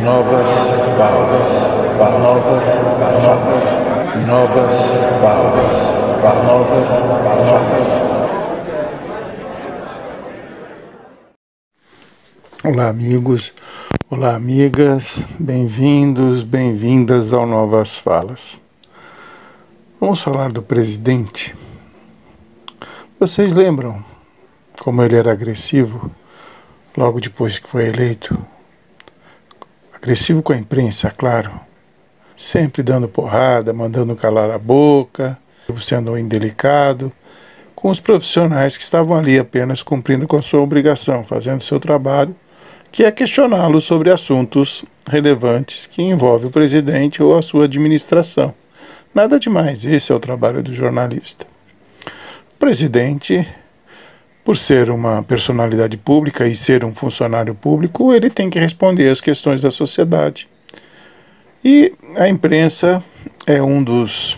novas falas, novas falas, novas falas, novas falas. Olá, amigos. Olá, amigas. Bem-vindos, bem-vindas ao Novas Falas. Vamos falar do presidente. Vocês lembram como ele era agressivo logo depois que foi eleito? Agressivo com a imprensa, claro. Sempre dando porrada, mandando calar a boca, sendo indelicado, com os profissionais que estavam ali apenas cumprindo com a sua obrigação, fazendo seu trabalho, que é questioná-lo sobre assuntos relevantes que envolvem o presidente ou a sua administração. Nada demais, esse é o trabalho do jornalista. O presidente por ser uma personalidade pública e ser um funcionário público, ele tem que responder às questões da sociedade. E a imprensa é um dos,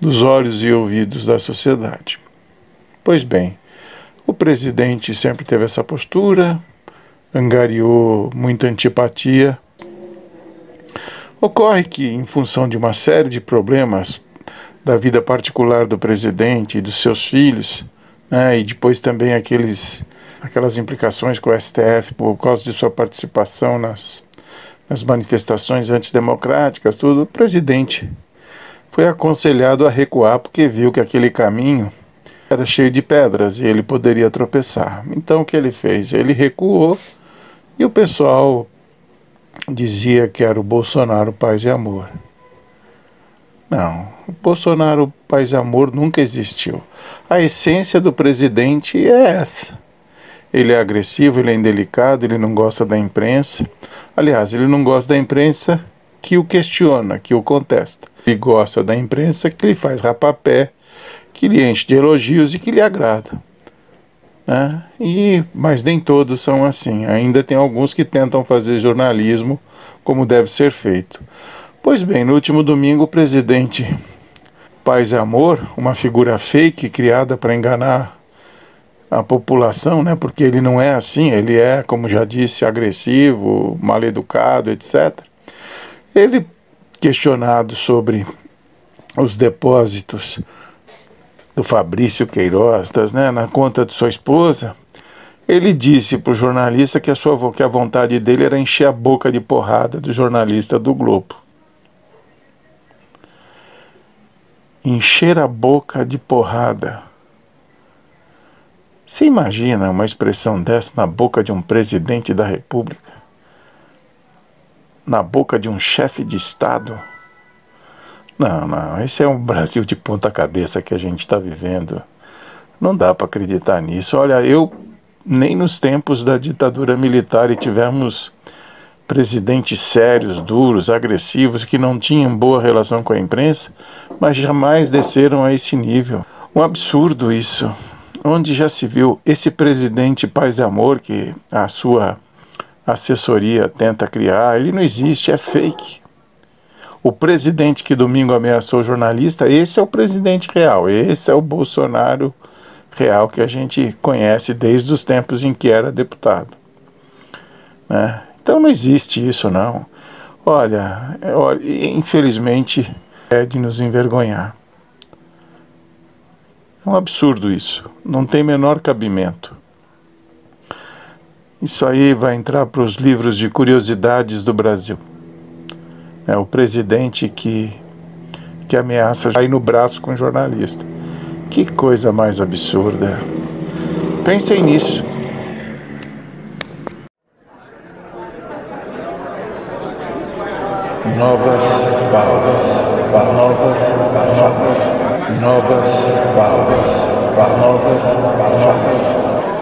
dos olhos e ouvidos da sociedade. Pois bem, o presidente sempre teve essa postura, angariou muita antipatia. Ocorre que, em função de uma série de problemas da vida particular do presidente e dos seus filhos, né, e depois também aqueles, aquelas implicações com o STF por causa de sua participação nas, nas manifestações antidemocráticas, tudo, o presidente foi aconselhado a recuar porque viu que aquele caminho era cheio de pedras e ele poderia tropeçar. Então o que ele fez? Ele recuou e o pessoal dizia que era o Bolsonaro paz e amor. Não, Bolsonaro paz e amor nunca existiu. A essência do presidente é essa. Ele é agressivo, ele é indelicado, ele não gosta da imprensa. Aliás, ele não gosta da imprensa que o questiona, que o contesta. Ele gosta da imprensa que lhe faz rapapé, que lhe enche de elogios e que lhe agrada. Né? E, mas nem todos são assim. Ainda tem alguns que tentam fazer jornalismo como deve ser feito. Pois bem, no último domingo, o presidente Paz e Amor, uma figura fake criada para enganar a população, né? Porque ele não é assim, ele é, como já disse, agressivo, mal educado, etc. Ele questionado sobre os depósitos do Fabrício Queiroz, das, né, na conta de sua esposa, ele disse para o jornalista que a, sua, que a vontade dele era encher a boca de porrada do jornalista do Globo. Encher a boca de porrada. Você imagina uma expressão dessa na boca de um presidente da República? Na boca de um chefe de Estado? Não, não, esse é um Brasil de ponta cabeça que a gente está vivendo. Não dá para acreditar nisso. Olha, eu nem nos tempos da ditadura militar tivemos presidentes sérios, duros, agressivos, que não tinham boa relação com a imprensa, mas jamais desceram a esse nível. Um absurdo isso. Onde já se viu esse presidente paz e amor que a sua assessoria tenta criar, ele não existe, é fake. O presidente que domingo ameaçou o jornalista, esse é o presidente real, esse é o Bolsonaro real que a gente conhece desde os tempos em que era deputado. Né? Então não existe isso não. Olha, é, infelizmente é de nos envergonhar. É um absurdo isso. Não tem menor cabimento. Isso aí vai entrar para os livros de curiosidades do Brasil. É o presidente que, que ameaça cair no braço com o jornalista. Que coisa mais absurda. Pensem nisso. Novas falas, novas falas, novas falas, novas falas.